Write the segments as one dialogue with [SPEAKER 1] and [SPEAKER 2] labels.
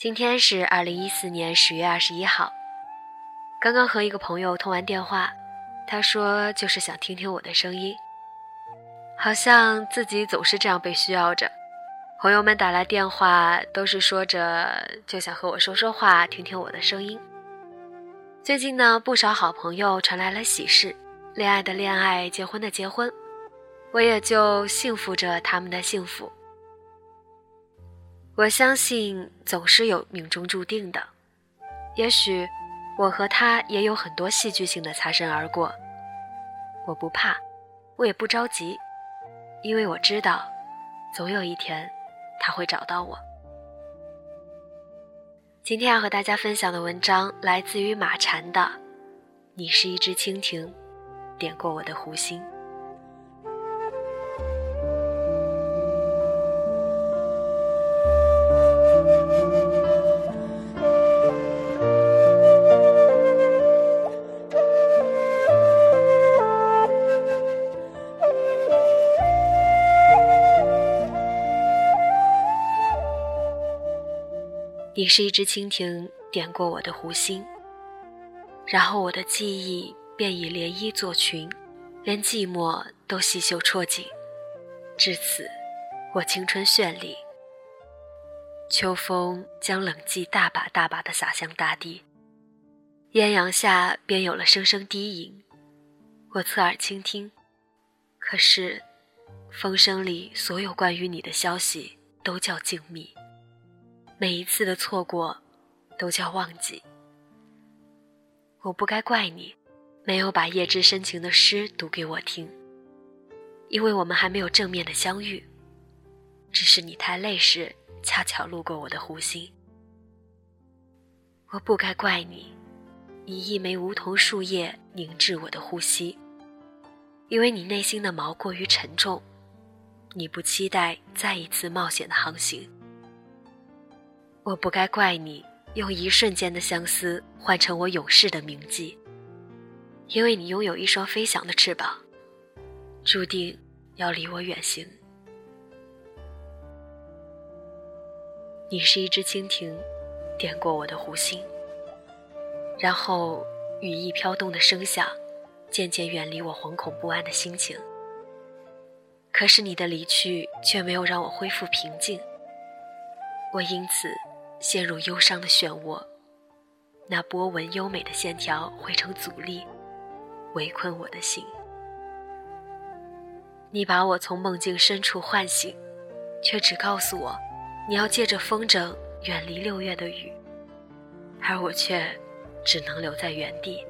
[SPEAKER 1] 今天是二零一四年十月二十一号，刚刚和一个朋友通完电话，他说就是想听听我的声音，好像自己总是这样被需要着。朋友们打来电话都是说着就想和我说说话，听听我的声音。最近呢，不少好朋友传来了喜事，恋爱的恋爱，结婚的结婚，我也就幸福着他们的幸福。我相信总是有命中注定的，也许我和他也有很多戏剧性的擦身而过。我不怕，我也不着急，因为我知道，总有一天他会找到我。今天要和大家分享的文章来自于马禅的《你是一只蜻蜓》，点过我的湖心。你是一只蜻蜓，点过我的湖心，然后我的记忆便以涟漪作群，连寂寞都细绣戳紧。至此，我青春绚丽。秋风将冷寂大把大把的洒向大地，艳阳下便有了声声低吟。我侧耳倾听，可是，风声里所有关于你的消息都叫静谧。每一次的错过，都叫忘记。我不该怪你，没有把叶芝深情的诗读给我听，因为我们还没有正面的相遇。只是你太累时，恰巧路过我的湖心。我不该怪你，以一枚梧桐树叶凝滞我的呼吸，因为你内心的锚过于沉重，你不期待再一次冒险的航行。我不该怪你用一瞬间的相思换成我永世的铭记，因为你拥有一双飞翔的翅膀，注定要离我远行。你是一只蜻蜓，点过我的湖心，然后羽翼飘动的声响，渐渐远离我惶恐不安的心情。可是你的离去却没有让我恢复平静，我因此。陷入忧伤的漩涡，那波纹优美的线条汇成阻力，围困我的心。你把我从梦境深处唤醒，却只告诉我，你要借着风筝远离六月的雨，而我却只能留在原地。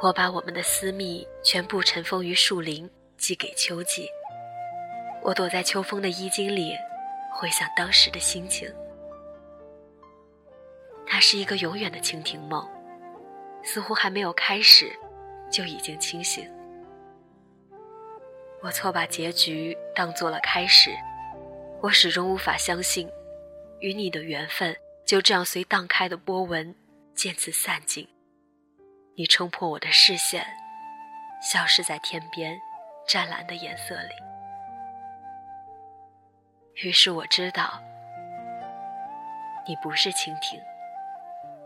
[SPEAKER 1] 我把我们的私密全部尘封于树林，寄给秋季。我躲在秋风的衣襟里，回想当时的心情。那是一个永远的蜻蜓梦，似乎还没有开始，就已经清醒。我错把结局当做了开始，我始终无法相信，与你的缘分就这样随荡开的波纹渐次散尽。你冲破我的视线，消失在天边湛蓝的颜色里。于是我知道，你不是蜻蜓。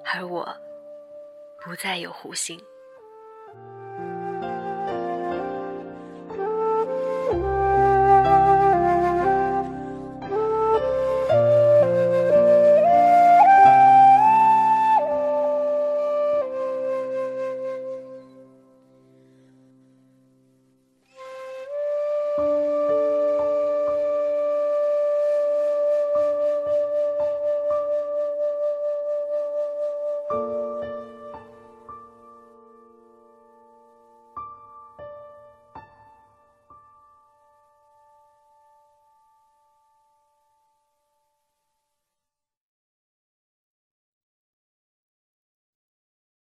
[SPEAKER 1] 而我，不再有弧形。